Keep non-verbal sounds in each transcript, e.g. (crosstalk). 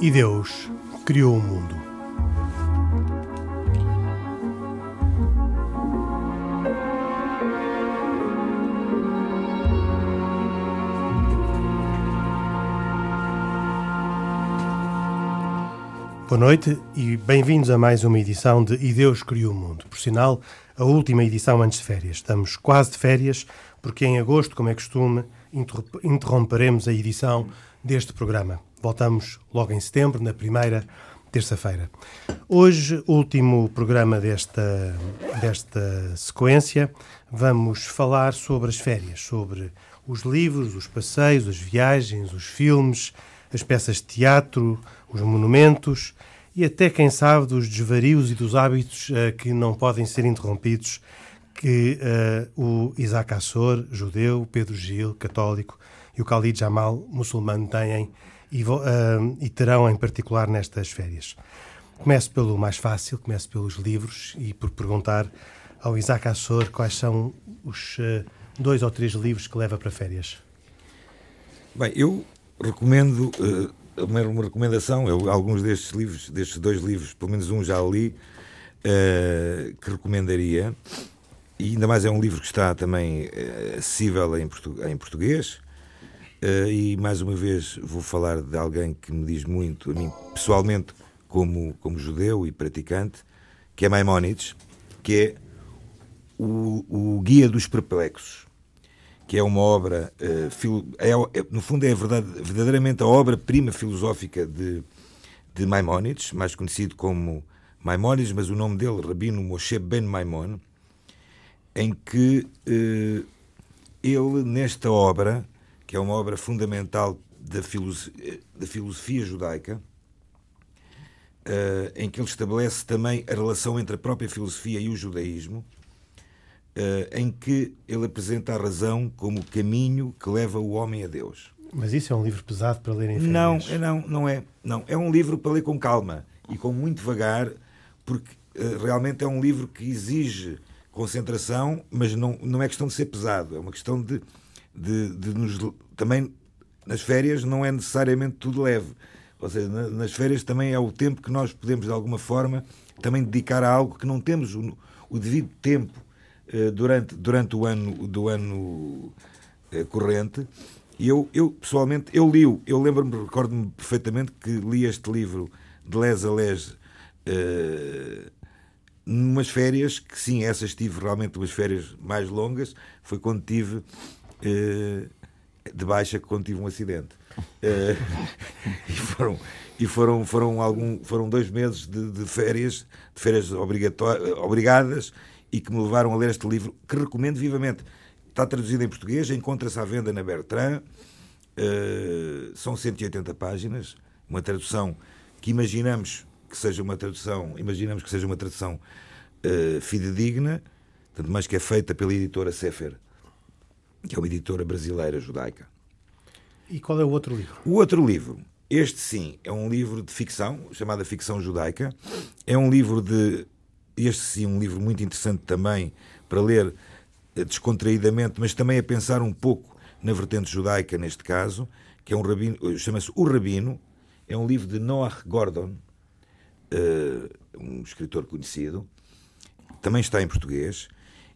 E Deus criou o mundo. Boa noite e bem-vindos a mais uma edição de E Deus Criou o Mundo. Por sinal, a última edição antes de férias. Estamos quase de férias, porque em agosto, como é costume, interromperemos a edição deste programa. Voltamos logo em setembro, na primeira terça-feira. Hoje, último programa desta, desta sequência, vamos falar sobre as férias, sobre os livros, os passeios, as viagens, os filmes, as peças de teatro, os monumentos e até, quem sabe, dos desvarios e dos hábitos uh, que não podem ser interrompidos que uh, o Isaac Assor, judeu, Pedro Gil, católico, e o Khalid Jamal, muçulmano, têm e, uh, e, terão em particular nestas férias. Começo pelo mais fácil, começo pelos livros e por perguntar ao Isaac Assor quais são os uh, dois ou três livros que leva para férias. Bem, eu recomendo uh, uma, recomendação, eu, alguns destes livros, destes dois livros, pelo menos um já li, uh, que recomendaria, e ainda mais é um livro que está também acessível em, portu em português, uh, e mais uma vez vou falar de alguém que me diz muito, a mim pessoalmente, como, como judeu e praticante, que é Maimónides, que é o, o Guia dos Perplexos que é uma obra, uh, é, é, no fundo é verdade, verdadeiramente a obra-prima filosófica de, de Maimónides, mais conhecido como Maimónides, mas o nome dele, Rabino Moshe Ben Maimon, em que uh, ele, nesta obra, que é uma obra fundamental da, filosofia, da filosofia judaica, uh, em que ele estabelece também a relação entre a própria filosofia e o judaísmo, uh, em que ele apresenta a razão como o caminho que leva o homem a Deus. Mas isso é um livro pesado para ler em? Não, é, não, não é. Não, é um livro para ler com calma e com muito devagar, porque uh, realmente é um livro que exige concentração, mas não, não é questão de ser pesado, é uma questão de, de, de nos. Também nas férias não é necessariamente tudo leve. Ou seja, nas férias também é o tempo que nós podemos, de alguma forma, também dedicar a algo que não temos o, o devido tempo eh, durante, durante o ano, do ano eh, corrente. E eu, eu, pessoalmente, eu li, eu lembro-me, recordo-me perfeitamente que li este livro de les a les uh, numas férias, que sim, essas tive realmente umas férias mais longas, foi quando tive de baixa, quando tive um acidente. Uh, (laughs) e foram, e foram, foram, algum, foram dois meses de, de férias, de férias obrigadas, e que me levaram a ler este livro, que recomendo vivamente. Está traduzido em português, encontra-se à venda na Bertrand, uh, são 180 páginas, uma tradução que imaginamos que seja uma tradução, imaginamos que seja uma tradução uh, fidedigna, tanto mais que é feita pela editora Sefer, que é uma editora brasileira judaica. E qual é o outro livro? O outro livro, este sim, é um livro de ficção, chamada Ficção Judaica. É um livro de este sim, um livro muito interessante também para ler eh, descontraídamente, mas também a pensar um pouco na vertente judaica, neste caso, que é um rabino, eh, chama-se O Rabino, é um livro de Noah Gordon, eh, um escritor conhecido, também está em português,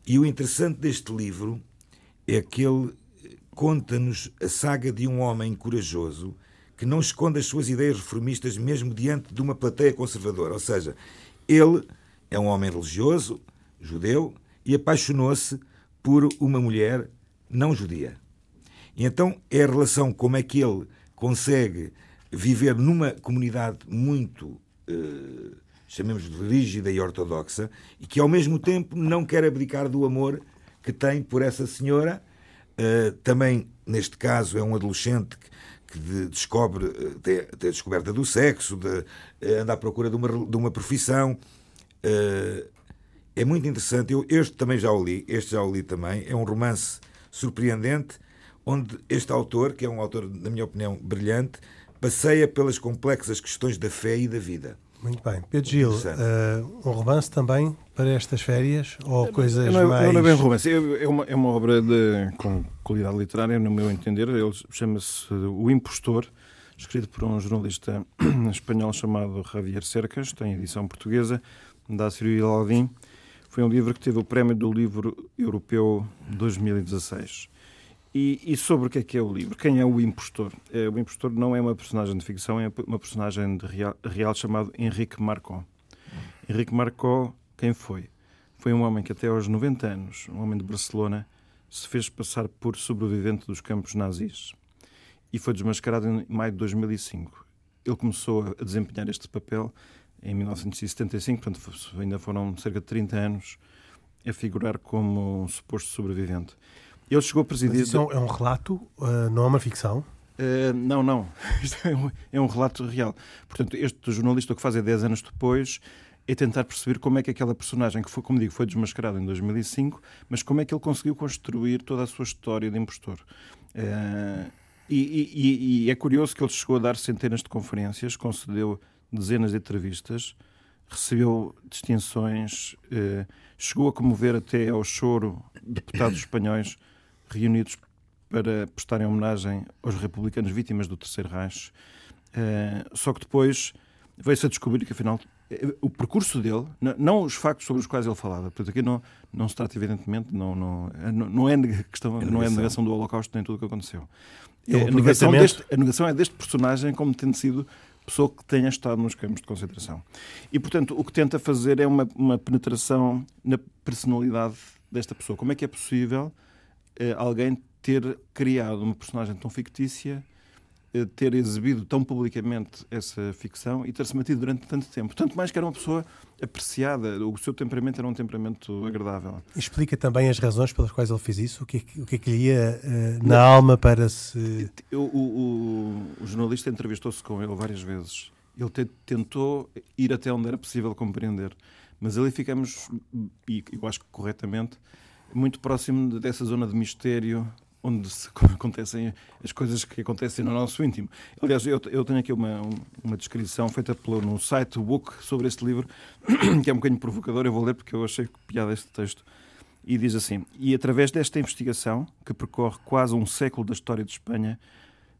e o interessante deste livro é que ele conta-nos a saga de um homem corajoso que não esconde as suas ideias reformistas mesmo diante de uma plateia conservadora. Ou seja, ele é um homem religioso, judeu, e apaixonou-se por uma mulher não judia. E então é a relação como é que ele consegue viver numa comunidade muito, eh, chamemos de rígida e ortodoxa, e que ao mesmo tempo não quer abdicar do amor que tem por essa senhora. Eh, também, neste caso, é um adolescente que, que de, descobre, tem, tem a descoberta do sexo, de, eh, anda à procura de uma, de uma profissão, Uh, é muito interessante. Eu este também já o li, este já o li também. É um romance surpreendente, onde este autor, que é um autor, na minha opinião, brilhante, passeia pelas complexas questões da fé e da vida. Muito bem. Pedro Gil, uh, um romance também para estas férias ou coisas não, é, mais... Não é bem romance, é, é, uma, é uma obra de, com qualidade literária, no meu entender. Ele chama-se O Impostor, escrito por um jornalista (clears throat) espanhol chamado Javier Cercas, tem edição portuguesa, da Cyril Alvim. Foi um livro que teve o Prémio do Livro Europeu 2016. E, e, sobre o que é que é o livro? Quem é o impostor? É, o impostor não é uma personagem de ficção, é uma personagem real, real, chamado Henrique Marcó. Henrique Marcó, quem foi? Foi um homem que até aos 90 anos, um homem de Barcelona, se fez passar por sobrevivente dos campos nazis e foi desmascarado em maio de 2005. Ele começou a desempenhar este papel em 1975, portanto ainda foram cerca de 30 anos a figurar como um suposto sobrevivente. Ele chegou a presidir. Mas isso é um relato, uh, não é uma ficção? Uh, não, não. (laughs) Isto é um, é um, relato real. Portanto, este jornalista o que faz é 10 anos depois é tentar perceber como é que aquela personagem, que foi, como digo, foi desmascarado em 2005, mas como é que ele conseguiu construir toda a sua história de impostor. Uh, e, e, e, é curioso que ele chegou a dar centenas de conferências, concedeu dezenas de entrevistas, recebeu distinções, uh, chegou a comover até ao choro deputados espanhóis reunidos para prestarem homenagem aos republicanos vítimas do Terceiro Reich. Uh, só que depois veio-se a descobrir que, afinal, o percurso dele, não os factos sobre os quais ele falava, portanto, aqui não, não se trata, evidentemente, não, não, não, é, questão, é não é negação do Holocausto nem tudo o que aconteceu. É, a, negação deste, a negação é deste personagem como tendo sido pessoa que tenha estado nos campos de concentração. E, portanto, o que tenta fazer é uma, uma penetração na personalidade desta pessoa. Como é que é possível eh, alguém ter criado uma personagem tão fictícia, eh, ter exibido tão publicamente essa ficção e ter-se mantido durante tanto tempo? Tanto mais que era uma pessoa apreciada, o seu temperamento era um temperamento agradável. Explica também as razões pelas quais ele fez isso, o que é que, o que, é que lhe ia uh, na alma para se. O, o, o jornalista entrevistou-se com ele várias vezes. Ele te, tentou ir até onde era possível compreender, mas ali ficamos, e eu acho que corretamente, muito próximo dessa zona de mistério onde (laughs) acontecem as coisas que acontecem no nosso íntimo. Aliás, eu, eu tenho aqui uma, uma descrição feita pelo, no site Book sobre este livro, (clears throat) que é um bocadinho provocador, eu vou ler porque eu achei piada este texto. E diz assim: E através desta investigação, que percorre quase um século da história de Espanha,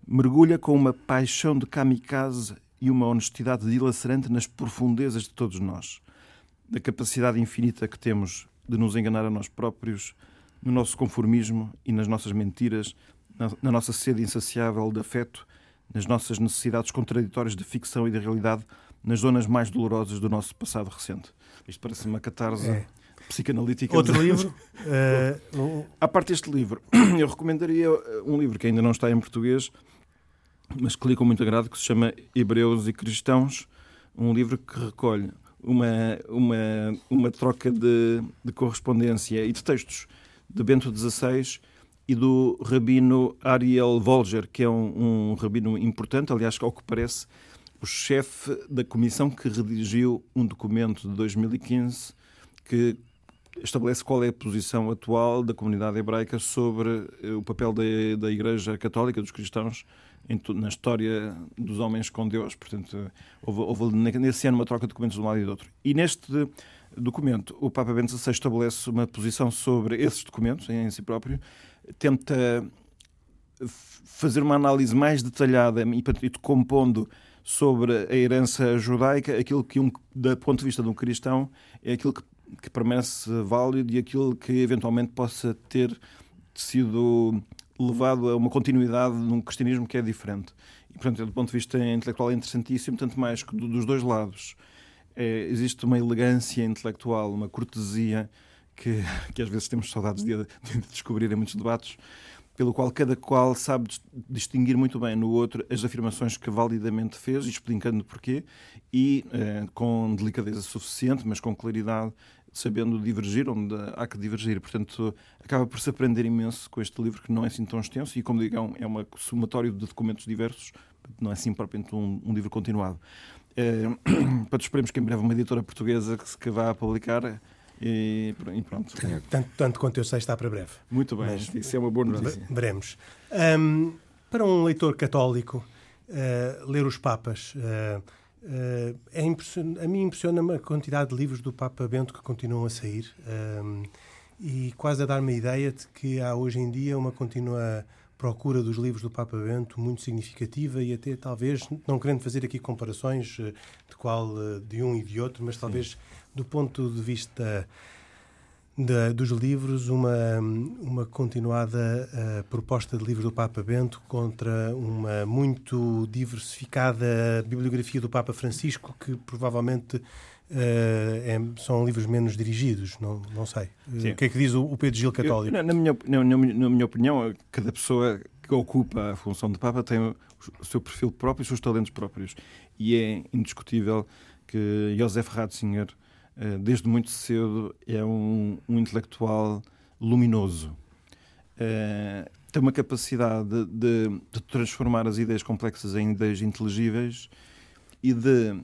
mergulha com uma paixão de kamikaze e uma honestidade dilacerante nas profundezas de todos nós, da capacidade infinita que temos de nos enganar a nós próprios, no nosso conformismo e nas nossas mentiras, na, na nossa sede insaciável de afeto, nas nossas necessidades contraditórias de ficção e de realidade, nas zonas mais dolorosas do nosso passado recente. Isto parece uma catarse é. psicanalítica. Outro livro? (laughs) uh, à parte deste livro, (clears throat) eu recomendaria um livro que ainda não está em português, mas que li com muito agrado, que se chama Hebreus e Cristãos, um livro que recolhe uma, uma, uma troca de, de correspondência e de textos de Bento XVI e do rabino Ariel Volger, que é um, um rabino importante, aliás, ao que parece, o chefe da comissão que redigiu um documento de 2015 que estabelece qual é a posição atual da comunidade hebraica sobre o papel da, da Igreja Católica, dos cristãos, na história dos homens com Deus. Portanto, houve, houve nesse ano uma troca de documentos de um lado e do outro. E neste documento, o Papa Bento XVI estabelece uma posição sobre esses documentos em si próprio, tenta fazer uma análise mais detalhada e compondo sobre a herança judaica, aquilo que, um, do ponto de vista de um cristão, é aquilo que, que permanece válido e aquilo que eventualmente possa ter sido levado a uma continuidade num cristianismo que é diferente. E, portanto, do ponto de vista intelectual é interessantíssimo, tanto mais que dos dois lados é, existe uma elegância intelectual, uma cortesia que, que às vezes temos saudades de, de descobrir em muitos debates, pelo qual cada qual sabe distinguir muito bem no outro as afirmações que validamente fez, explicando porquê, e eh, com delicadeza suficiente, mas com claridade, sabendo divergir onde há que divergir. Portanto, acaba por se aprender imenso com este livro, que não é assim tão extenso, e como digo, é um, é um somatório de documentos diversos, não é assim propriamente um, um livro continuado. (clears throat) É, para esperemos que em breve uma editora portuguesa que, que vá publicar e, e pronto. Tanto, tanto, quanto eu sei, está para breve. Muito bem, Mas, isso é uma boa notícia. Veremos. Um, para um leitor católico, uh, ler os Papas. Uh, uh, é a mim impressiona a quantidade de livros do Papa Bento que continuam a sair um, e quase a dar-me a ideia de que há hoje em dia uma contínua procura dos livros do Papa Bento muito significativa e até talvez, não querendo fazer aqui comparações de qual de um e de outro, mas talvez Sim. do ponto de vista da, dos livros uma, uma continuada uh, proposta de livros do Papa Bento contra uma muito diversificada bibliografia do Papa Francisco, que provavelmente uh, é, são livros menos dirigidos, não, não sei. Sim. O que é que diz o, o Pedro Gil Católico? Eu, na, minha, na, na, minha opinião, cada pessoa que ocupa a função de Papa tem o, seu perfil próprio e os seus talentos próprios. E é indiscutível que Josef Ratzinger eh, desde muito cedo, é um, um intelectual luminoso. Uh, tem uma capacidade de, de, de, transformar as ideias complexas em ideias inteligíveis e de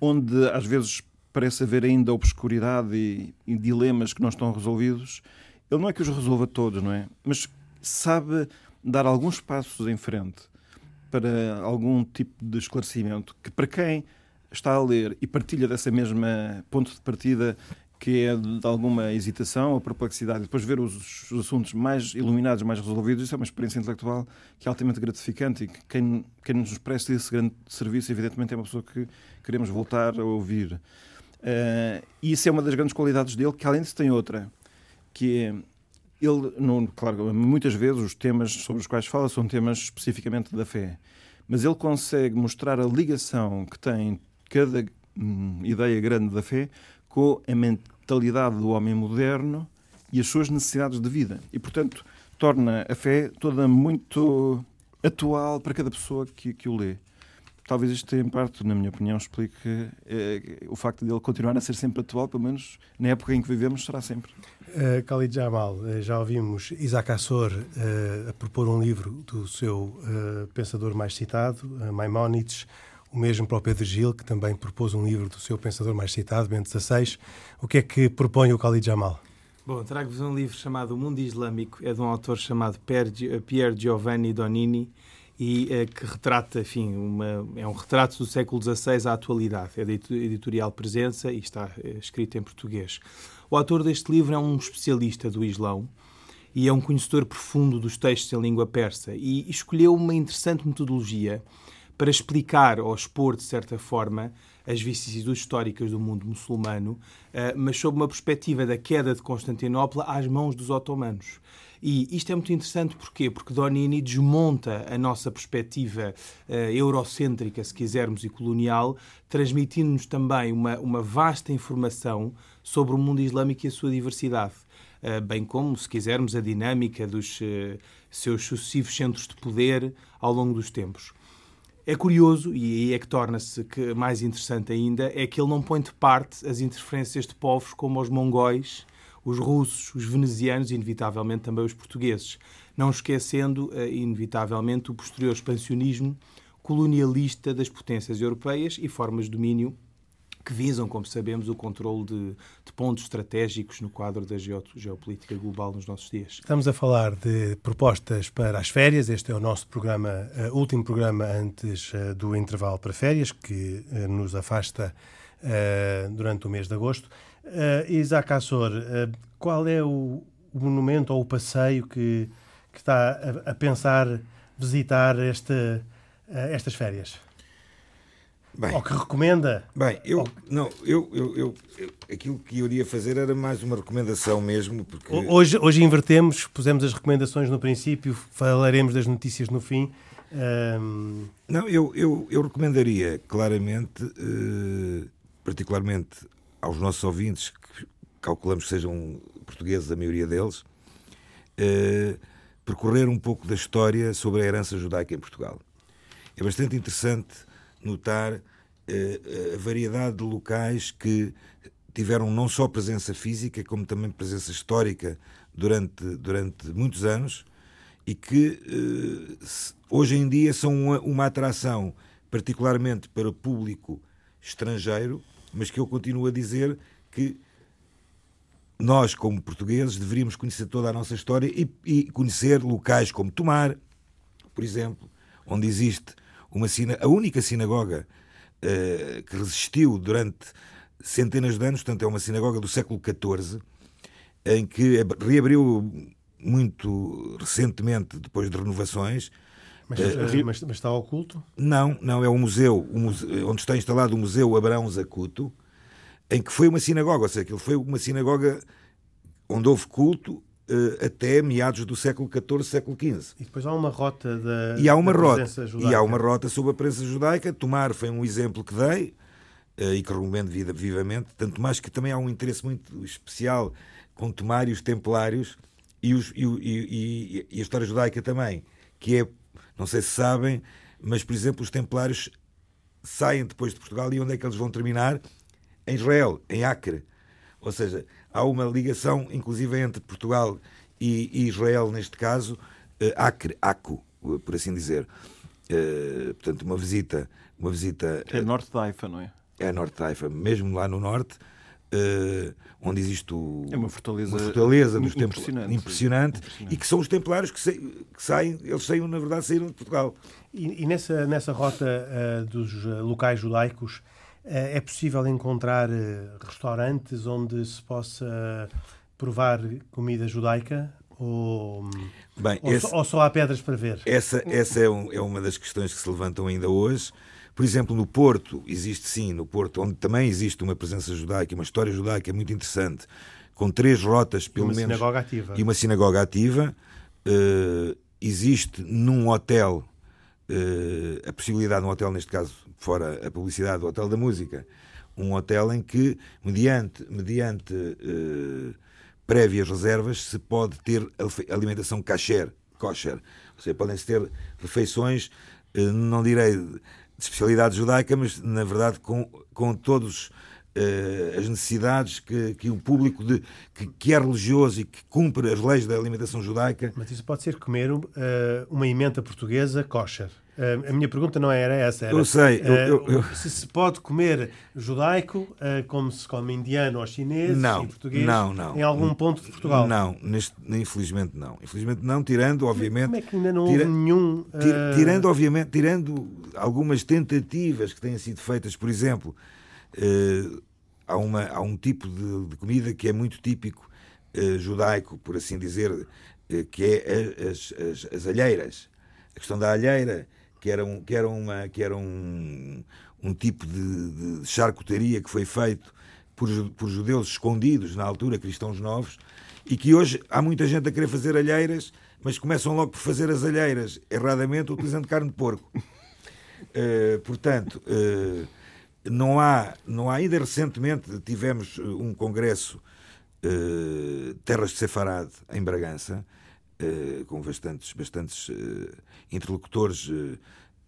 onde às vezes parece haver ainda obscuridade e, e dilemas que não estão resolvidos, ele não é que os resolva todos, não é? Mas sabe dar alguns passos em frente para algum tipo de esclarecimento que para quem está a ler e partilha dessa mesma ponto de partida que é de alguma hesitação ou perplexidade, depois ver os, os, assuntos mais iluminados, mais resolvidos, isso é uma experiência intelectual que é altamente gratificante e que quem, quem nos presta esse grande serviço, evidentemente, é uma pessoa que queremos voltar a ouvir. Uh, e isso é uma das grandes qualidades dele, que além disso tem outra, que é ele, não, claro, muitas vezes os temas sobre os quais fala são temas especificamente da fé, mas ele consegue mostrar a ligação que tem cada hum, ideia grande da fé com a mentalidade do homem moderno e as suas necessidades de vida. E, portanto, torna a fé toda muito atual para cada pessoa que, que o lê. Talvez isto, em parte, na minha opinião, explique eh, o facto de ele continuar a ser sempre atual, pelo menos na época em que vivemos, será sempre. Uh, Khalid Jamal, uh, já ouvimos Isaac Assor uh, a propor um livro do seu uh, pensador mais citado, Maimonides, o mesmo para o Pedro Gil, que também propôs um livro do seu pensador mais citado, Bento XVI. O que é que propõe o Khalid Jamal? Bom, trago-vos um livro chamado O Mundo Islâmico, é de um autor chamado Pier Giovanni Donini e é, que retrata, enfim, uma, é um retrato do século XVI à atualidade. É da editorial Presença e está é, escrito em português. O autor deste livro é um especialista do Islão e é um conhecedor profundo dos textos em língua persa e escolheu uma interessante metodologia para explicar ou expor, de certa forma, as vicissitudes históricas do mundo muçulmano, eh, mas sob uma perspectiva da queda de Constantinopla às mãos dos otomanos. E isto é muito interessante porquê? Porque Donini desmonta a nossa perspectiva uh, eurocêntrica, se quisermos, e colonial, transmitindo-nos também uma, uma vasta informação sobre o mundo islâmico e a sua diversidade. Uh, bem como, se quisermos, a dinâmica dos uh, seus sucessivos centros de poder ao longo dos tempos. É curioso, e aí é que torna-se mais interessante ainda, é que ele não põe de parte as interferências de povos como os mongóis, os russos, os venezianos e, inevitavelmente, também os portugueses, não esquecendo, eh, inevitavelmente, o posterior expansionismo colonialista das potências europeias e formas de domínio que visam, como sabemos, o controle de, de pontos estratégicos no quadro da geopolítica global nos nossos dias. Estamos a falar de propostas para as férias. Este é o nosso programa, uh, último programa antes uh, do intervalo para férias, que uh, nos afasta durante o mês de agosto. Isaac Assor, qual é o, monumento ou o passeio que, que está a, a pensar visitar estas férias? Bem, ou que recomenda? Bem, eu, ou... não, eu, eu, eu, eu, aquilo que eu iria fazer era mais uma recomendação mesmo. Porque... Hoje, hoje invertemos, pusemos as recomendações no princípio, falaremos das notícias no fim. Não, eu, eu, eu recomendaria claramente, eh, particularmente aos nossos ouvintes, que calculamos que sejam portugueses, a maioria deles, eh, percorrer um pouco da história sobre a herança judaica em Portugal. É bastante interessante notar eh, a variedade de locais que tiveram não só presença física, como também presença histórica durante, durante muitos anos e que eh, hoje em dia são uma, uma atração, particularmente para o público estrangeiro, mas que eu continuo a dizer que nós, como portugueses, deveríamos conhecer toda a nossa história e, e conhecer locais como Tomar, por exemplo, onde existe uma a única sinagoga uh, que resistiu durante centenas de anos, portanto é uma sinagoga do século XIV, em que reabriu muito recentemente, depois de renovações. Mas, uh, mas, mas, está oculto? Não, não, é um museu, um museu, onde está instalado o Museu Abraão Zacuto, em que foi uma sinagoga, ou seja, aquilo foi uma sinagoga onde houve culto até meados do século XIV, século XV. E depois há uma rota da, e há uma da rota, judaica. E há uma rota sobre a presença judaica. Tomar foi um exemplo que dei uh, e que recomendo vivamente, tanto mais que também há um interesse muito especial com Tomar e os Templários e, os, e, e, e a história judaica também, que é, não sei se sabem, mas, por exemplo, os Templários saem depois de Portugal e onde é que eles vão terminar? Em Israel, em Acre. Ou seja, há uma ligação, inclusive, entre Portugal e, Israel, neste caso, uh, Acre, Aco, por assim dizer. Uh, portanto, uma visita. Uma visita é norte da Haifa, não é? É norte da Haifa, mesmo lá no norte, uh, onde existe o, é uma fortaleza, uma fortaleza dos templos impressionante, impressionante, impressionante, e que são os templários que, que, saem, eles saíram, na verdade, saíram de Portugal. E, e nessa, nessa rota dos locais judaicos, eh, é possível encontrar eh, restaurantes onde se possa provar comida judaica? Ou, Bem, ou, esse, só, ou só, há pedras para ver? Essa, essa é, um, é, uma das questões que se levantam ainda hoje. Por exemplo, no Porto, existe sim, no Porto, onde também existe uma presença judaica, uma história judaica muito interessante, com três rotas, pelo uma menos. Sinagoga ativa. E uma sinagoga ativa. Uh, existe num hotel, a possibilidade, num hotel, neste caso, fora a publicidade do Hotel da Música, um hotel em que, mediante, mediante uh, prévias reservas, se pode ter alimentação kosher. Ou seja, podem-se ter refeições, uh, não direi de especialidade judaica, mas na verdade com, com todos uh, as necessidades que, que o público de, que, que, é religioso e que cumpre as leis da alimentação judaica. Mas isso pode ser comer uma emenda portuguesa kosher. Uh, a minha pergunta não era essa. Era, eu sei. Eu, eu, eu... Se se pode comer judaico uh, como se come indiano ou chinês não, português não, não. em algum ponto de Portugal? Não, neste, infelizmente não. Infelizmente não, tirando, obviamente. Como é que ainda não tira, houve nenhum. Uh... Tirando, obviamente, tirando algumas tentativas que têm sido feitas, por exemplo, há, uma, há um tipo de, de comida que é muito típico judaico, por assim dizer, que é as, as, as alheiras. A questão da alheira que era, um, que era, uma, que era um, um tipo de, de charcutaria que foi feito por, por judeus escondidos, na altura, cristãos novos, e que hoje há muita gente a querer fazer alheiras, mas começam logo por fazer as alheiras erradamente, utilizando carne de porco. Uh, (laughs) portanto, uh, não, há, não há. Ainda recentemente tivemos um congresso uh, Terras de Sefarad em Bragança, uh, com bastantes, bastantes uh, interlocutores uh,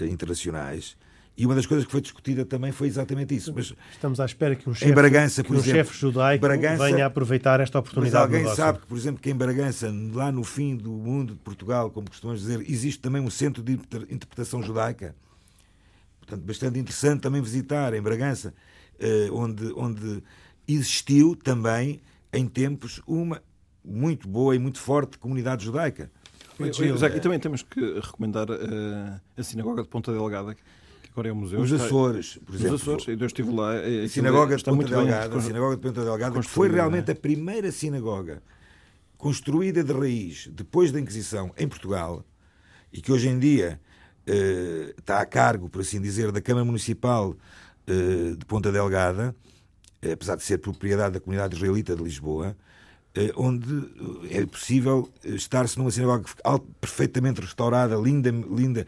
internacionais. E uma das coisas que foi discutida também foi exatamente isso. Mas Estamos à espera que um chefe, Bragança, que um exemplo, chefe judaico Bragança, venha a aproveitar esta oportunidade. Mas alguém sabe que, por exemplo, que em Bragança, lá no fim do mundo de Portugal, como costumamos dizer, existe também um centro de interpretação judaica. Portanto, bastante interessante também visitar em Bragança, onde, onde existiu também, em tempos, uma muito boa e muito forte comunidade judaica. e também temos que recomendar uh, a Sinagoga de Ponta Delgada, que agora é o museu. Os Açores, por exemplo. Os Açores, eu estive lá. A Sinagoga de Ponta Delgada, a Sinagoga de Ponta Delgada, que foi realmente a primeira sinagoga construída de raiz depois da Inquisição em Portugal e que hoje em dia uh, está a cargo, por assim dizer, da Câmara Municipal uh, de Ponta Delgada, apesar de ser propriedade da comunidade israelita de Lisboa, eh, onde eh, é possível estar-se numa sinagoga perfeitamente restaurada, linda, linda,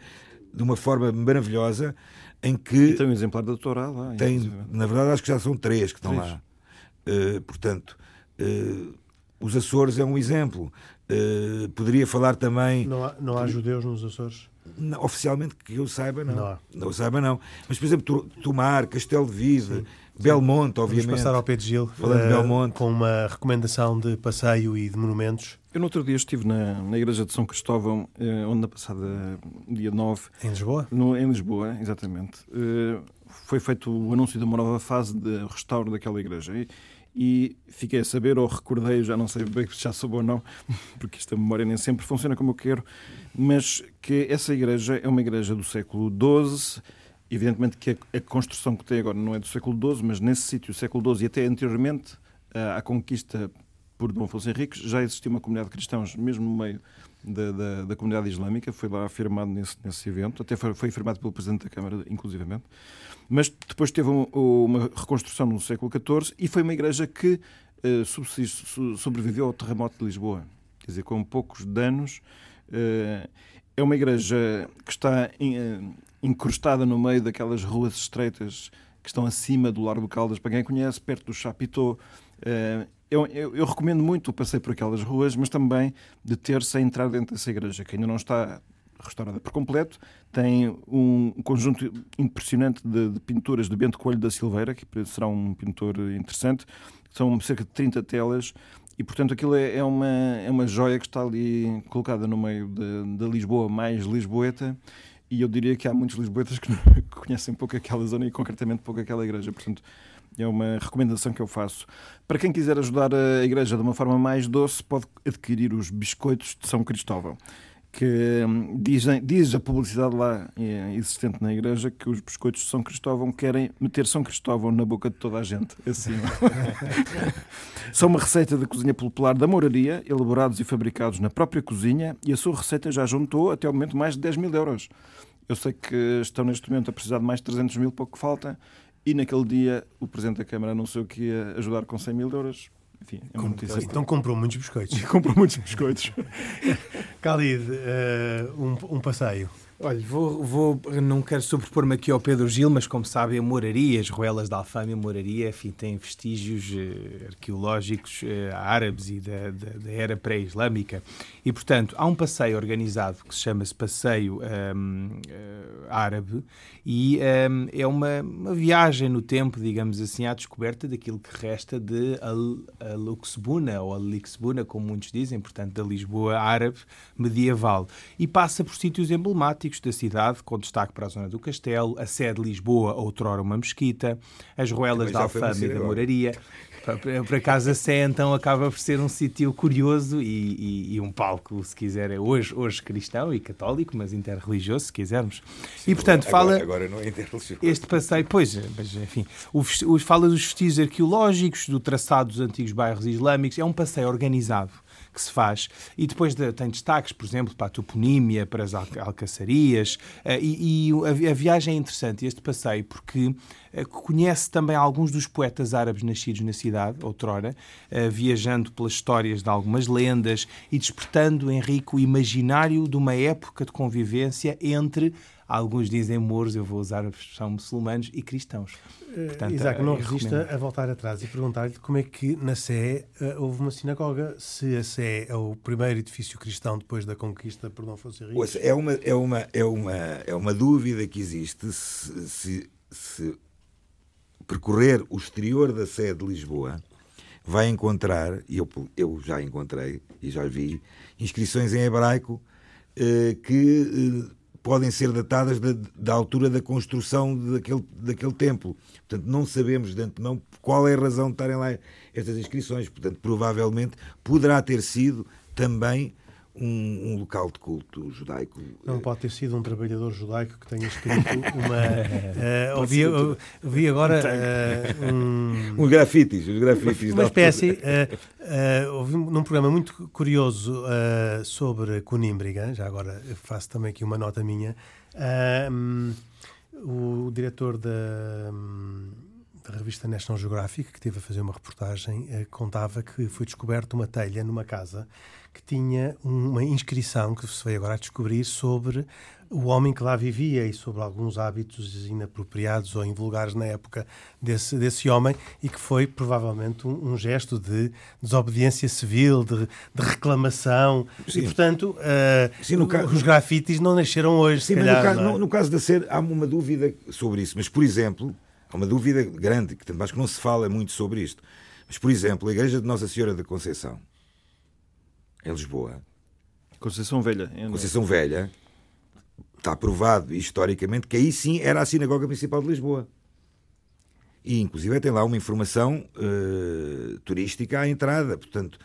de uma forma maravilhosa, em que... E tem um exemplar da Torá lá. Tem, na verdade, acho que já são três que estão três. lá. Uh, portanto, uh, os Açores é um exemplo. Uh, poderia falar também... Não há, não há judeus nos Açores? Não, oficialmente, que eu saiba, não. Não, não saiba, não. Mas, por exemplo, Tomar, Castelo de Vide... Sim Belmonte, obviamente. Vamos passar ao Pedro Gil Falando uh, de Belmonte. com uma recomendação de passeio e de monumentos. Eu no outro dia estive na, na Igreja de São Cristóvão, uh, onde na passada dia 9... Em Lisboa? No, em Lisboa, exatamente. Uh, foi feito o anúncio de uma nova fase de restauro daquela igreja. E, e fiquei a saber, ou recordei, já não sei bem se já soube ou não, (laughs) porque esta memória nem sempre funciona como eu quero, mas que essa igreja é uma igreja do século XII Evidentemente que a, a, construção que tem agora não é do século XII, mas nesse sítio, século XII e até anteriormente à conquista por Dom Afonso Henriques, já existia uma comunidade de cristãos, mesmo no meio da, da, da comunidade islâmica, foi lá afirmado nesse, nesse evento, até foi, foi afirmado pelo Presidente da Câmara, inclusivamente. Mas depois teve um, uma reconstrução no século XIV e foi uma igreja que uh, sobreviveu ao terremoto de Lisboa. Quer dizer, com poucos danos. Uh, é uma igreja que está uh, encrustada no meio daquelas ruas estreitas que estão acima do Largo Caldas, para quem conhece, perto do Chapitão. Eu, eu, eu, recomendo muito o passeio por aquelas ruas, mas também de ter-se a entrar dentro dessa igreja, que ainda não está restaurada por completo. Tem um conjunto impressionante de, de, pinturas de Bento Coelho da Silveira, que será um pintor interessante. São cerca de 30 telas e, portanto, aquilo é, é uma, é uma joia que está ali colocada no meio da Lisboa mais lisboeta e eu diria que há muitos lisboetas que, que (laughs) conhecem pouco aquela zona e concretamente pouco aquela igreja. Portanto, é uma recomendação que eu faço. Para quem quiser ajudar a igreja de uma forma mais doce, pode adquirir os biscoitos de São Cristóvão que hum, dizem, diz a publicidade lá é, existente na igreja que os biscoitos de São Cristóvão querem meter São Cristóvão na boca de toda a gente. Assim. (laughs) São uma receita da cozinha popular da moraria, elaborados e fabricados na própria cozinha, e a sua receita já juntou até ao momento mais de 10 mil euros. Eu sei que estão neste momento a precisar de mais de 300 mil, pouco falta, e naquele dia o Presidente da Câmara anunciou que ia ajudar com 100 mil euros. Enfim, é uma notícia. Então comprou muitos biscoitos. (laughs) comprou muitos biscoitos. (laughs) Khalid, uh, um, um passeio. Olha, vou, vou, não quero sobrepor-me aqui ao Pedro Gil, mas como sabem, a Moraria, as Ruelas da Alfâmia, Moraria, enfim, tem vestígios eh, arqueológicos eh, árabes e da, da, da era pré-islâmica. E, portanto, há um passeio organizado que se chama-se Passeio um, uh, Árabe e um, é uma, uma, viagem no tempo, digamos assim, à descoberta daquilo que resta de Al-Luxbuna, ou Al-Lixbuna, como muitos dizem, portanto, da Lisboa árabe medieval. E passa por sítios emblemáticos da cidade, com destaque para a zona do Castelo, a sede de Lisboa, outrora uma mesquita, as ruelas da Alfama e da Moraria. Por acaso a Sé então acaba por ser um sítio curioso e, e, e, um palco, se quiser, é hoje, hoje cristão e católico, mas interreligioso, se quisermos. Sim, e portanto agora, fala. Agora não é interreligioso. Este passeio, pois, mas enfim, o, o, fala dos vestígios arqueológicos, do traçado dos antigos bairros islâmicos, é um passeio organizado que se faz. E depois de, tem destaques, por exemplo, para a toponímia, para as alcaçarias. Eh, e, e a, viagem é interessante, este passeio, porque eh, conhece também alguns dos poetas árabes nascidos na cidade, outrora, eh, viajando pelas histórias de algumas lendas e despertando, Henrique, o imaginário de uma época de convivência entre alguns dizem mouros, eu vou usar a expressão muçulmanos e cristãos. Eh, Portanto, Isaac, não resista a voltar atrás e perguntar-lhe como é que na Sé uh, houve uma sinagoga, se a Sé é o primeiro edifício cristão depois da conquista por Dom Afonso Henriques. É uma, é, uma, é, uma, é uma dúvida que existe se, se, se percorrer o exterior da Sé de Lisboa vai encontrar, e eu, eu já encontrei e já vi, inscrições em hebraico uh, que... Uh, podem ser datadas da, da, altura da construção daquele, daquele templo. Portanto, não sabemos de antemão qual é a razão de estarem lá estas inscrições. Portanto, provavelmente poderá ter sido também um, um, local de culto judaico. Não pode ter sido um trabalhador judaico que tenha escrito (laughs) uma. uh, ouvi, ouvi agora uh, um. (laughs) Uns grafites, uns grafites. Uma espécie. Uh, ouvi num programa muito curioso sobre Conímbriga, já agora faço também aqui uma nota minha. Um, o diretor da. Um, da revista National Geographic, que esteve a fazer uma reportagem, contava que foi descoberta uma telha numa casa que tinha uma inscrição que se veio agora a descobrir sobre o homem que lá vivia e sobre alguns hábitos inapropriados ou invulgares na época desse, desse homem e que foi provavelmente um, um gesto de desobediência civil, de, de reclamação Sim. e portanto uh, Sim, os grafites não nasceram hoje. Sim, calhar, no, caso, é? no, no, caso da ser há uma dúvida sobre isso, mas por exemplo há uma dúvida grande que acho que não se fala muito sobre isto, mas por exemplo a igreja de Nossa Senhora da Conceição em Lisboa. Conceição Velha. Conceição Velha. Está provado historicamente que aí sim era a sinagoga principal de Lisboa. E inclusive tem lá uma informação uh, turística à entrada. Portanto,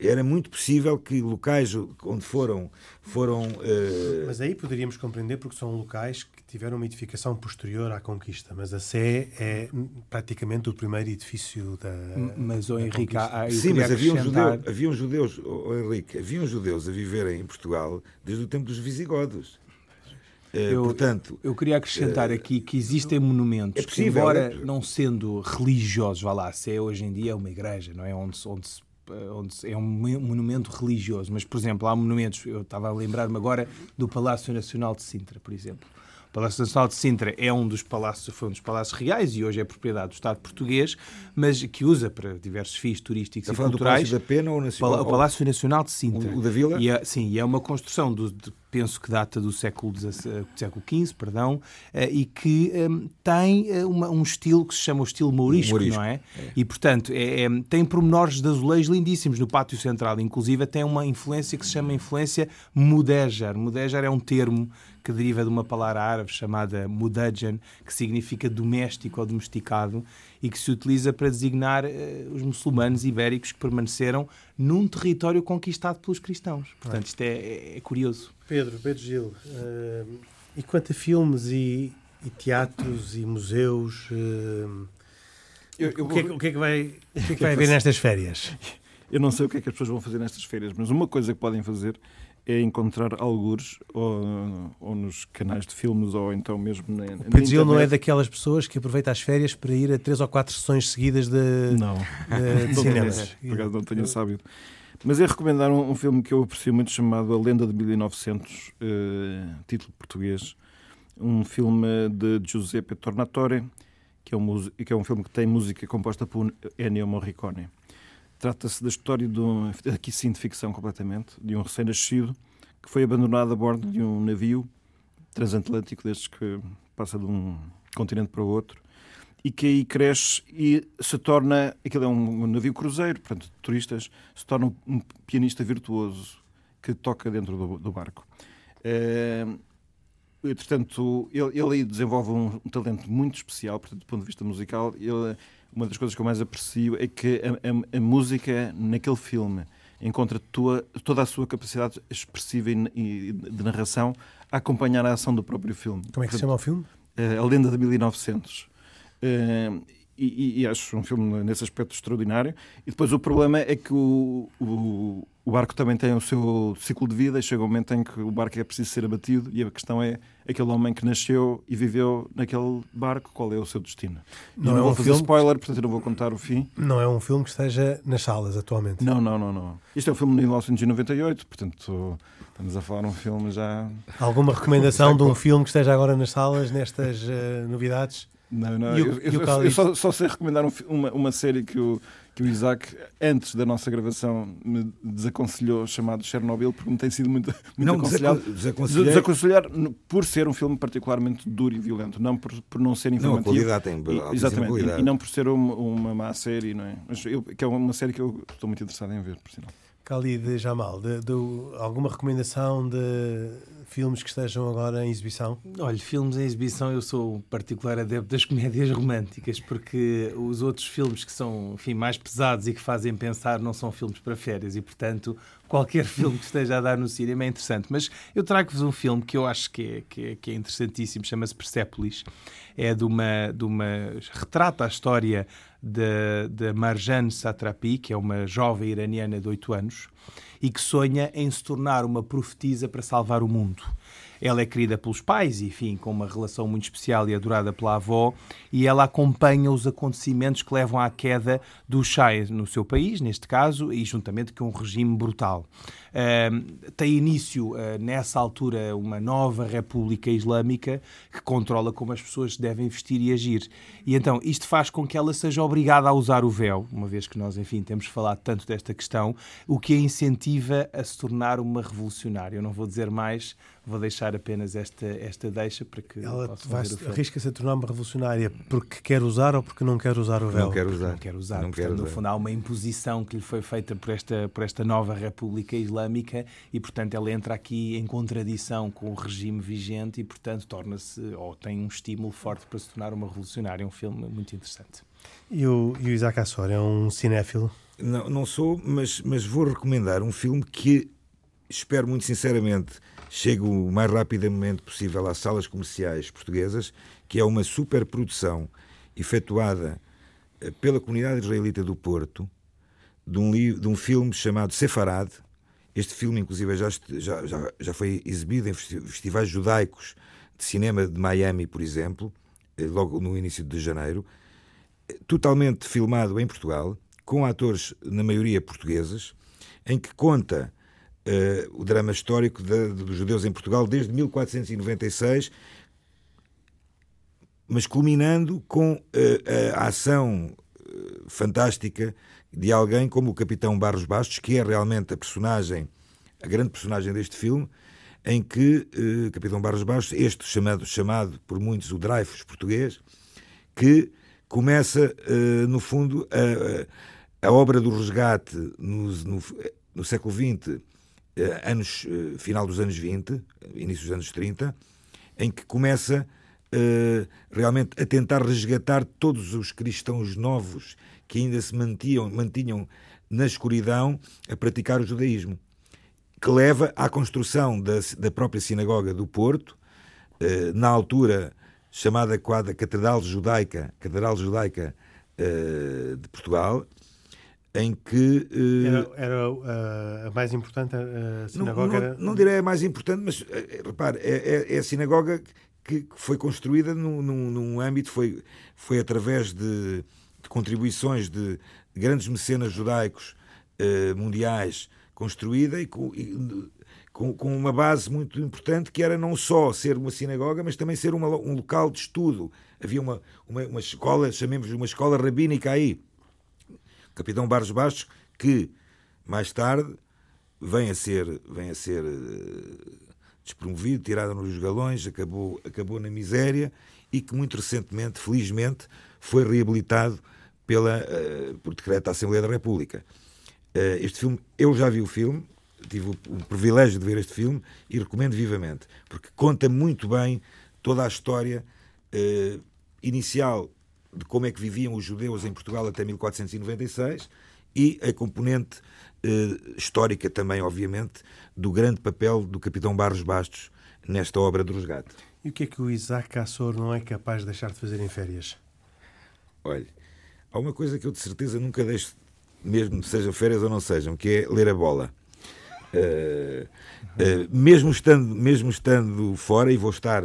era muito possível que locais onde foram. foram uh... Mas aí poderíamos compreender porque são locais que tiveram uma edificação posterior à conquista. Mas a Sé é praticamente o primeiro edifício da. Mas, o Henrique, há, Sim, mas havia um, judeu, havia um judeus, oh, Henrique, havia judeus a viverem em Portugal desde o tempo dos visigodos. Eh, eu, Portanto, eu queria acrescentar uh, aqui que existem monumentos é possível, que, embora é... não sendo religiosos, vá lá, se é hoje em dia é uma igreja, não é? Onde, onde se eh, onde é um monumento religioso, mas, por exemplo, há monumentos, eu estava a lembrar-me agora do Palácio Nacional de Sintra, por exemplo. Palácio Nacional de Sintra é um dos palácios, foi um dos palácios reais e hoje é propriedade do Estado português, mas que usa para diversos fins turísticos Está e culturais. Do Palácio da Pena ou Nacional? O Palácio Nacional de Sintra. O da Vila? E é, sim, e é uma construção do, de penso que data do século, século XV, perdão, eh, e que um, tem eh, uma, um estilo que se chama o estilo mourisco, mourisco. não é? é? E, portanto, é, é, tem pormenores de azulejos lindíssimos no pátio central. Inclusive, tem uma influência que se chama influência mudéjar. Mudéjar é um termo que deriva de uma palavra árabe chamada mudajan, que significa doméstico ou domesticado, e que se utiliza para designar uh, os muçulmanos ibéricos que permaneceram num território conquistado pelos cristãos. Portanto, isto é, é, é curioso. Pedro, Pedro Gil, uh, e quanto a filmes e, e teatros e museus, uh, eu, eu o, que é, o, que é, que vai, o que é que (laughs) vai haver nestas férias? Eu não sei o que é que as pessoas vão fazer nestas férias, mas uma coisa que podem fazer é encontrar algures ou, ou, nos canais de filmes ou então mesmo na, o Pedro Gil não é daquelas pessoas que aproveita as férias para ir a três ou quatro sessões seguidas de, não. de, (laughs) de cinemas. Por acaso não tenho sábio. Mas é recomendar um, um, filme que eu aprecio muito chamado A Lenda de 1900, uh, eh, título português. Um filme de Giuseppe Tornatore, que é, um, que é um filme que tem música composta por Ennio Morricone. Trata-se da história de um, aqui sim de ficção completamente, de um recém-nascido que foi abandonado a bordo de um navio transatlântico destes que passa de um continente para o outro e que aí cresce e se torna, aquilo é um navio cruzeiro, portanto, de turistas, se torna um pianista virtuoso que toca dentro do, do barco. Entretanto, ele, ele aí desenvolve um, um, talento muito especial, portanto, do ponto de vista musical, ele uma das coisas que eu mais aprecio é que a, a, a música naquele filme encontra tua, toda a sua capacidade expressiva e, e, de narração a acompanhar a ação do próprio filme. Como é que se chama o filme? Eh, a Lenda de 1900. Uh, e, e, acho um filme nesse aspecto extraordinário. E depois o problema é que o, o, o, barco também tem o seu ciclo de vida e chega um momento em que o barco é preciso ser abatido e a questão é aquele homem que nasceu e viveu naquele barco, qual é o seu destino? Não, não é vou um fazer filme... spoiler, portanto eu não vou contar o fim. Não é um filme que esteja nas salas atualmente. Não, não, não. não. Isto é um filme de 1998, portanto estamos a falar de um filme já... Alguma recomendação de um filme que esteja agora nas salas nestas uh, novidades? Não, não. eu, eu, eu só, só, sei recomendar um, uma, uma série que o, que o Isaac, antes da nossa gravação, me desaconselhou, chamado Chernobyl, porque me tem sido muito, (laughs) muito não, aconselhado. Desaconselhar... desaconselhar por ser um filme particularmente duro e violento, não por, por não ser informativo. Não, qualidade tem e, Exatamente, qualidade. E, e, não por ser uma, uma má série, não é? Mas eu, que é uma série que eu estou muito interessado em ver, por sinal. Khalid Jamal, de, de, alguma recomendação de filmes que estejam agora em exibição? Olha, filmes em exibição eu sou um particular adepto das comédias românticas, porque os outros filmes que são enfim, mais pesados e que fazem pensar não são filmes para férias e, portanto, qualquer (laughs) filme que esteja a dar no cinema é interessante. Mas eu trago-vos um filme que eu acho que é, que é, que é interessantíssimo, chama-se Persepolis. É de uma, de uma. retrata a história de, Marjane Satrapi, que é uma jovem iraniana de 8 anos, e que sonha em se tornar uma profetisa para salvar o mundo. Ela é querida pelos pais, enfim, com uma relação muito especial e adorada pela avó, e ela acompanha os acontecimentos que levam à queda do Shah no seu país, neste caso, e juntamente com um regime brutal. Tem início, uh, nessa altura, uma nova República Islâmica que controla como as pessoas devem vestir e agir. E então, isto faz com que ela seja obrigada a usar o véu, uma vez que nós, enfim, temos falado tanto desta questão, o que a incentiva a se tornar uma revolucionária. Eu não vou dizer mais, vou deixar apenas esta, esta deixa para que ela arrisca-se a tornar uma revolucionária porque quer usar ou porque não quer usar o véu? Não quer usar. Não quer usar. Não Portanto, quer usar. no fundo, há uma imposição que lhe foi feita por esta, por esta nova República Islâmica e, portanto, ela entra aqui em contradição com o regime vigente e, portanto, torna-se ou tem um estímulo forte para se tornar uma revolucionária. É um filme muito interessante. E o, e o Isaac Assor é um cinéfilo? Não, não sou, mas, mas vou recomendar um filme que espero muito sinceramente chegue o mais rapidamente possível às salas comerciais portuguesas, que é uma superprodução efetuada eh, pela comunidade israelita do Porto, de um, livro, de um filme chamado Sefarad. Este filme, inclusive, já, já, já, foi exibido em festivais judaicos de cinema de Miami, por exemplo, eh, logo no início de janeiro, eh, totalmente filmado em Portugal, com atores, na maioria portugueses, em que conta uh, o drama histórico de, dos judeus em Portugal desde 1496, mas culminando com uh, a ação fantástica de alguém como o Capitão Barros Bastos, que é realmente a personagem, a grande personagem deste filme, em que uh, Capitão Barros Bastos, este chamado, chamado por muitos o Dreyfus português, que começa, uh, no fundo, a, a, obra do resgate no, no, no século XX, uh, anos, final dos anos 20, início dos anos 30, em que começa realmente a tentar resgatar todos os cristãos novos que ainda se mantinham, mantinham na escuridão a praticar o judaísmo que leva à construção da, da própria sinagoga do Porto, eh, na altura chamada quadra Catedral Judaica, Catedral Judaica eh, de Portugal, em que uh, era, era uh, a mais importante a sinagoga não, não, não direi a mais importante mas uh, repare é, é, é, a sinagoga que, foi construída num, num, num, âmbito foi foi através de contribuições de grandes mecenas judaicos mundiais construída e com, e, com, com, uma base muito importante que era não só ser uma sinagoga, mas também ser uma, um local de estudo. Havia uma, uma, uma escola, chamemos uma escola rabínica aí. O capitão Barros Bastos, que mais tarde vem a ser, vem a ser uh, despromovido, tirado nos galões, acabou, acabou na miséria e que muito recentemente, felizmente, foi reabilitado pela, uh, por decreto da Assembleia da República. Uh, este filme, eu já vi o filme, tive o, o, privilégio de ver este filme e recomendo vivamente, porque conta muito bem toda a história uh, inicial de como é que viviam os judeus em Portugal até 1496 e a componente histórica também, obviamente, do grande papel do capitão Barros Bastos nesta obra do resgate. E o que é que o Isaac Assor não é capaz de deixar de fazer em férias? Olha, há uma coisa que eu de certeza nunca deixo mesmo sejam férias ou não sejam, que é ler a bola. Uh, uh, mesmo, estando, mesmo estando fora, e vou estar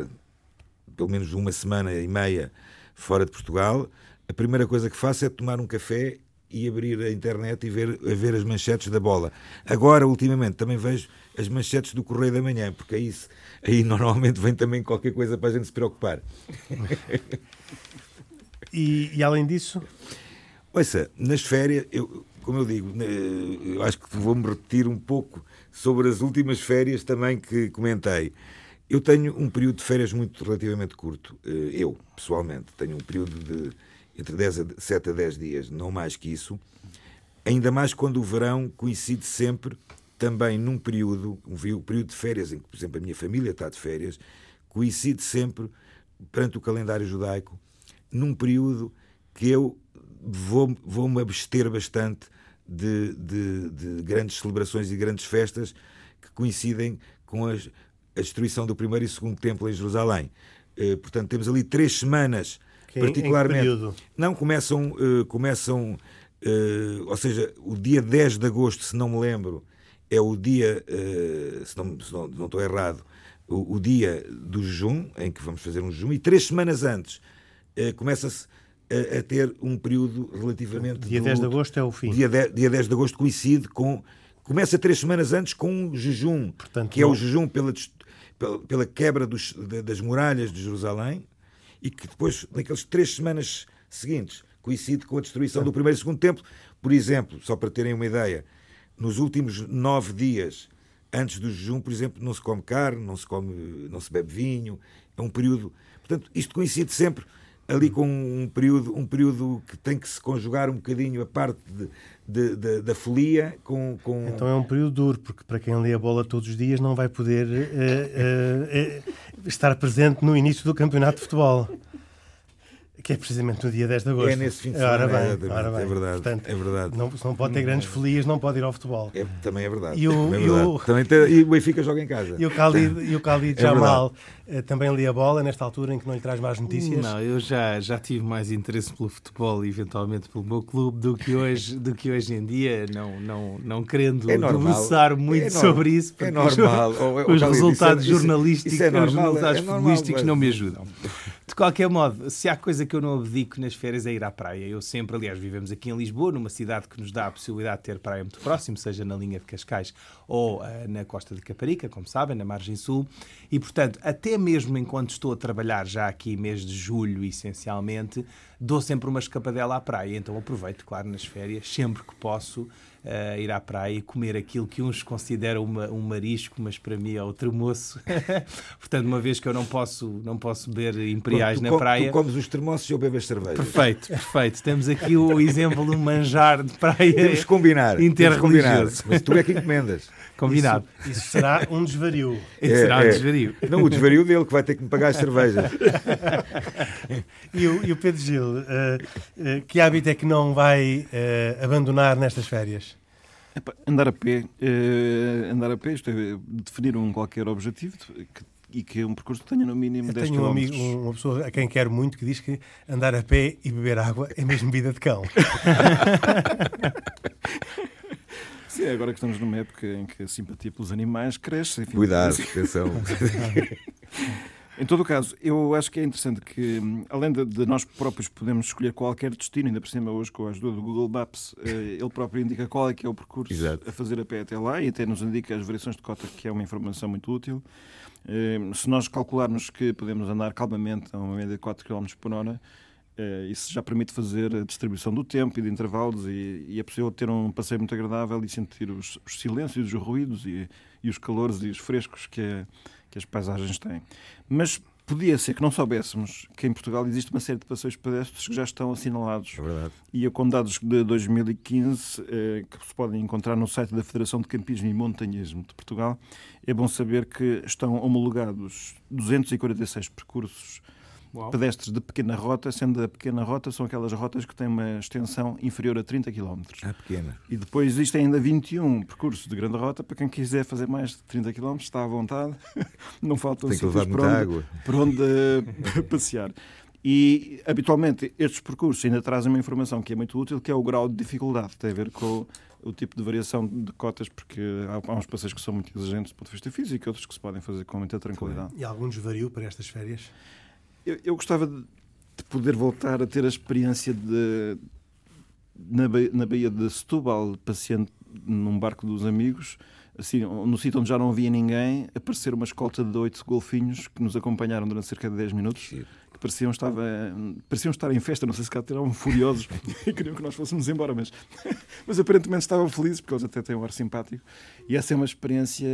pelo menos uma semana e meia fora de Portugal, a primeira coisa que faço é tomar um café e abrir a internet e ver, ver as manchetes da bola. Agora, ultimamente, também vejo as manchetes do Correio da Manhã, porque aí, aí normalmente vem também qualquer coisa para a gente se preocupar. (laughs) e, e além disso, Ouça, nas férias, eu, como eu digo, eu acho que vou-me repetir um pouco sobre as últimas férias também que comentei. Eu tenho um período de férias muito relativamente curto. Eh, eu, pessoalmente, tenho um período de entre 10 a 7 a 10 dias, não mais que isso. Ainda mais quando o verão coincide sempre também num período, um período de férias, em que, por exemplo, a minha família está de férias, coincide sempre, perante o calendário judaico, num período que eu vou-me vou abster bastante de, de, de, grandes celebrações e grandes festas que coincidem com as, a destruição do primeiro e segundo templo em Jerusalém. Uh, portanto, temos ali três semanas, que particularmente. não, começam. Uh, começam uh, ou seja, o dia 10 de agosto, se não me lembro, é o dia, se não, se, não, não, estou errado, o, o, dia do jejum, em que vamos fazer um jejum, e três semanas antes começa-se a, a, ter um período relativamente. Dia 10 de agosto é o fim. Dia 10, dia 10 de agosto coincide com. Começa três semanas antes com um jejum, Portanto, que não... é o jejum pela, pela, pela quebra dos, das muralhas de Jerusalém, e que depois, naquelas três semanas seguintes, coincide com a destruição do primeiro e segundo templo. Por exemplo, só para terem uma ideia, nos últimos nove dias antes do jejum, por exemplo, não se come carne, não se come, não se bebe vinho. É um período. Portanto, isto coincide sempre ali com um período, um período que tem que se conjugar um bocadinho a parte de, de, de, da folia com, com, Então é um período duro, porque para quem lê a bola todos os dias não vai poder uh, uh, uh, estar presente no início do campeonato de futebol. Que é precisamente no dia 10 de agosto. É nesse fim de semana. Ora bem, exatamente. ora bem. É verdade. Portanto, é verdade. Não, se não pode ter grandes folias, não pode ir ao futebol. É, também é verdade. E o- é e o- verdade. Também tem- e o Benfica joga em casa. E o Khalid, (laughs) e o Khalid É Jamal eh, também lê a bola nesta altura em que não lhe traz mais notícias. Não, eu já, já tive mais interesse pelo futebol e eventualmente pelo meu clube do que hoje, do que hoje em dia, não, não, não querendo É debruçar muito É nor- sobre isso, é porque os- normal. Os resultados é- jornalísticos, é os resultados é mas- não me ajudam. De qualquer modo, se há coisa que eu não abdico nas férias é ir à praia. Eu sempre, aliás, vivemos aqui em Lisboa, numa cidade que nos dá a possibilidade de ter praia muito próximo, seja na linha de Cascais ou ah, na costa de Caparica, como sabem, na margem sul. E, portanto, até mesmo enquanto estou a trabalhar já aqui mês de julho, essencialmente, dou sempre uma escapadela à praia. Então aproveito, claro, nas férias, sempre que posso, ah, ir à praia e comer aquilo que uns consideram uma- um marisco, mas para mim é o tremoço. (laughs) portanto, uma vez que eu não posso, não posso beber imperiais na com- praia... Tu comes os termossos e eu bebo as cervejas. Perfeito, perfeito. Temos aqui o exemplo de um manjar de praia. Temos que combinar. temos que combinar. Interreligioso. Mas tu é que encomendas. (laughs) Combinado. Isso, isso será um desvario. (laughs) Esse será um É, é. desvario. Não, o desvario dele que vai ter que me pagar as cervejas. (laughs) E o, e o Pedro Gil, eh, eh, que hábito é que não vai eh, abandonar nestas férias? Epá, andar a pé, andar a pé, isto é, definir um qualquer objetivo que- e que é um percurso que tenha no mínimo Eu 10 tenho um km. amigo, um- uma pessoa a quem quero muito, que diz que andar a pé e beber água é mesmo vida de cão. (laughs) Sim, agora que estamos numa época em que a simpatia pelos animais cresce. Enfim, Cuidado, (laughs) atenção. (laughs) Em todo o caso, eu acho que é interessante que, além de, de nós próprios podermos escolher qualquer destino, ainda por cima hoje com a ajuda do Google Maps, eh, ele próprio indica qual é que é o percurso Exato. a fazer a pé até lá e até nos indica as variações de cota, que é uma informação muito útil. Eh, Se nós calcularmos que podemos andar calmamente a uma média de 4 km por hora, isso já permite fazer a distribuição do tempo e de intervalos e, e é possível ter um passeio muito agradável e sentir os, os silêncios, os ruídos e, e os calores e os frescos que, a- que as paisagens têm. Mas podia ser que não soubéssemos que em Portugal existe uma série de passeios pedestres que já estão assinalados É verdade. e com dados de 2015 eh, que se podem encontrar no site da Federação de Campismo e Montanhismo de Portugal, é bom saber que estão homologados 246 percursos Uau. pedestres de pequena rota, sendo a pequena rota são aquelas rotas que têm uma extensão inferior a 30 km. Ah, pequena. E depois existem ainda 21 percursos de grande rota para quem quiser fazer mais de 30 km, está à vontade. (laughs) Não faltam Tem que sítios levar por muita onde, água. por onde eh, (laughs) passear. E habitualmente estes percursos ainda trazem uma informação que é muito útil, que é o grau de dificuldade. Tem a ver com o tipo de variação de cotas, porque há, há uns passeios que são muito exigentes do ponto de vista físico e outros que se podem fazer com muita tranquilidade. E algum desvario para estas férias? Eu, eu gostava de, de poder voltar a ter a experiência de na, Ba- na Baía de Setúbal, passeando num barco dos amigos, assim, no sítio onde já não havia ninguém, aparecer uma escolta de oito golfinhos que nos acompanharam durante cerca de 10 minutos. Que pareciam, estava, pareciam estar em festa, não sei se cá estavam furiosos (laughs) e queriam que nós fôssemos embora, mas, (laughs) mas aparentemente estavam felizes, porque eles até têm um ar simpático. E essa é uma experiência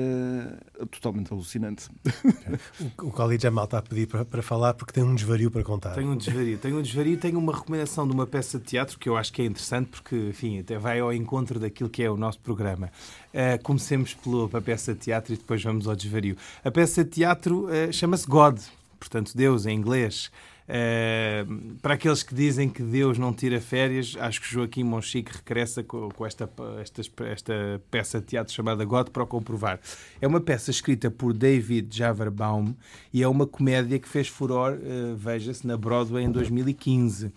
totalmente alucinante. (laughs) O, o Khalid Jamal está a pedir para, para falar porque tem um desvario para contar. Tenho um desvario. Tenho um desvario e tenho uma recomendação de uma peça de teatro que eu acho que é interessante porque, enfim, até vai ao encontro daquilo que é o nosso programa. Uh, comecemos pelo, pela peça de teatro e depois vamos ao desvario. A peça de teatro uh, chama-se God, portanto Deus em inglês. Uh, para aqueles que dizem que Deus não tira férias, acho que Joaquim Monchique regressa com, com esta, esta, esta peça de teatro chamada God para o comprovar. É uma peça escrita por David Javerbaum e é uma comédia que fez furor, uh, veja-se, na Broadway em 2015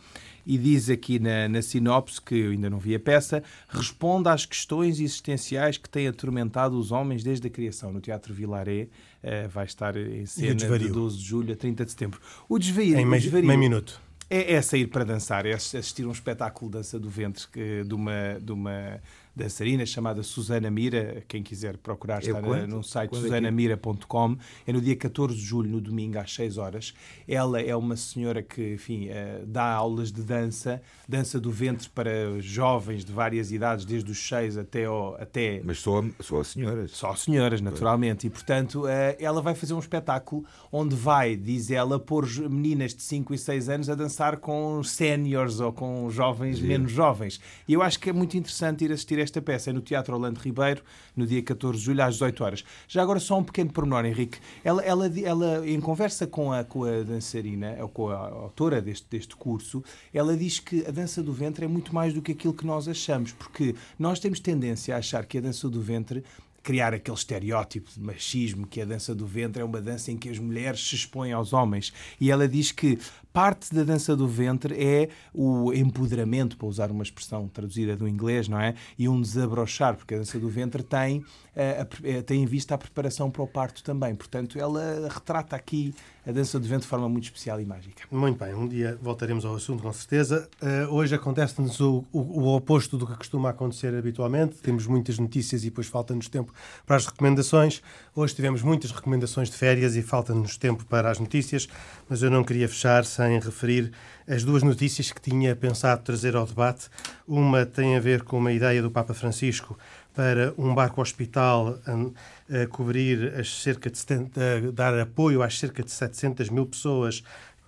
e diz aqui na, na sinopse, que eu ainda não vi a peça, responde às questões existenciais que têm atormentado os homens desde a criação. No Teatro Vilaré uh, vai estar em cena de 12 de julho a 30 de setembro. O desvario, em meio, minuto. É, é, sair para dançar, é assistir um espetáculo de dança do ventre que, de, uma, de uma dançarina chamada Susana Mira. Quem quiser procurar está na, no site Quando susanamira.com. É no dia 14 de julho, no domingo, às 6 horas. Ela é uma senhora que, enfim, uh, dá aulas de dança, dança do ventre para jovens de várias idades, desde os 6 até. Ao, até Mas só, só as senhoras. só senhoras, naturalmente. E, portanto, uh, ela vai fazer um espetáculo onde vai, diz ela, pôr meninas de 5 e 6 anos a dançar com séniores ou com jovens Giro. menos jovens. E eu acho que é muito interessante ir assistir a esta peça é no Teatro Orlando Ribeiro, no dia 14 de julho, às 18 horas. Já agora, só um pequeno pormenor, Henrique. Ela, ela, ela em conversa com a, com a dançarina, ou com a autora deste, deste curso, ela diz que a dança do ventre é muito mais do que aquilo que nós achamos, porque nós temos tendência a achar que a dança do ventre criar aquele estereótipo de machismo que a dança do ventre é uma dança em que as mulheres se expõem aos homens. E ela diz que parte da dança do ventre é o empoderamento, para usar uma expressão traduzida do inglês, não é? E um desabrochar, porque a dança do ventre tem, uh, tem em vista a preparação para o parto também. Portanto, ela retrata aqui a dança do ventre de forma muito especial e mágica. Muito bem, um dia voltaremos ao assunto, com certeza. Uh, hoje acontece-nos o, o, o, oposto do que costuma acontecer habitualmente. Temos muitas notícias e depois falta-nos tempo para as recomendações. Hoje tivemos muitas recomendações de férias e falta-nos tempo para as notícias, mas eu não queria fechar sem referir as duas notícias que tinha pensado trazer ao debate. Uma tem a ver com uma ideia do Papa Francisco para um barco-hospital a, cobrir as cerca de 70, dar apoio às cerca de 700 mil pessoas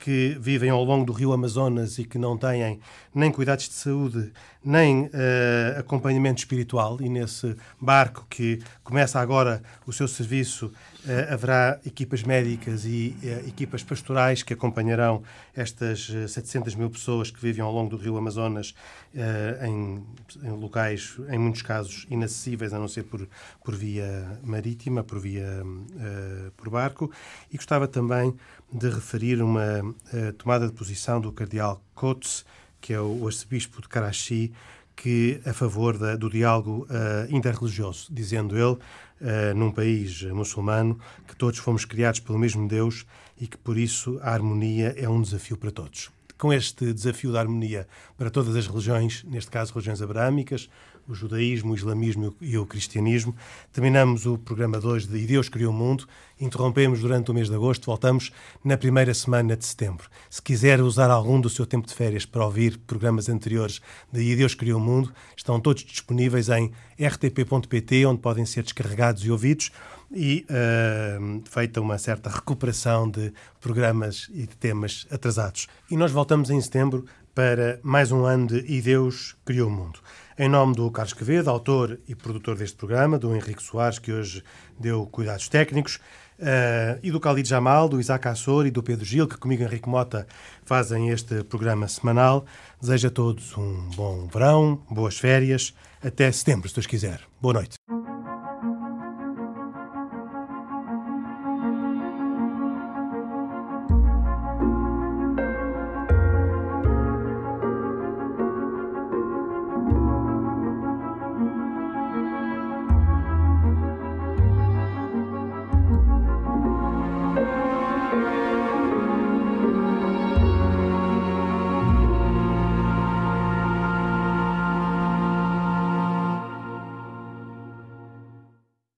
que vivem ao longo do rio Amazonas e que não têm nem cuidados de saúde, nem uh, acompanhamento espiritual. E nesse barco que começa agora o seu serviço, uh, haverá equipas médicas e uh, equipas pastorais que acompanharão estas 700 mil pessoas que vivem ao longo do rio Amazonas em, em, locais, em muitos casos, inacessíveis, a não ser por, por via marítima, por via por barco. E gostava também de referir uma tomada de posição do cardeal Coates, que é o arcebispo de Karachi, que a favor da, do diálogo uh, interreligioso, dizendo ele, uh, num país muçulmano, que todos fomos criados pelo mesmo Deus e que por isso a harmonia é um desafio para todos. Com este desafio da harmonia para todas as religiões, neste caso religiões abraâmicas, o judaísmo, o islamismo e o cristianismo. Terminamos o programa de hoje de E Deus Criou o Mundo. Interrompemos durante o mês de agosto, voltamos na primeira semana de setembro. Se quiser usar algum do seu tempo de férias para ouvir programas anteriores de E Deus Criou o Mundo, estão todos disponíveis em rtp.pt, onde podem ser descarregados e ouvidos e uh, feita uma certa recuperação de programas e de temas atrasados. E nós voltamos em setembro para mais um ano de E Deus Criou o Mundo. Em nome do Carlos Quevedo, autor e produtor deste programa, do Henrique Soares, que hoje deu cuidados técnicos, uh, e do Khalid Jamal, do Isaac Assor e do Pedro Gil, que comigo, Henrique Mota, fazem este programa semanal. Desejo a todos um bom verão, boas férias, até setembro, se Deus quiser. Boa noite.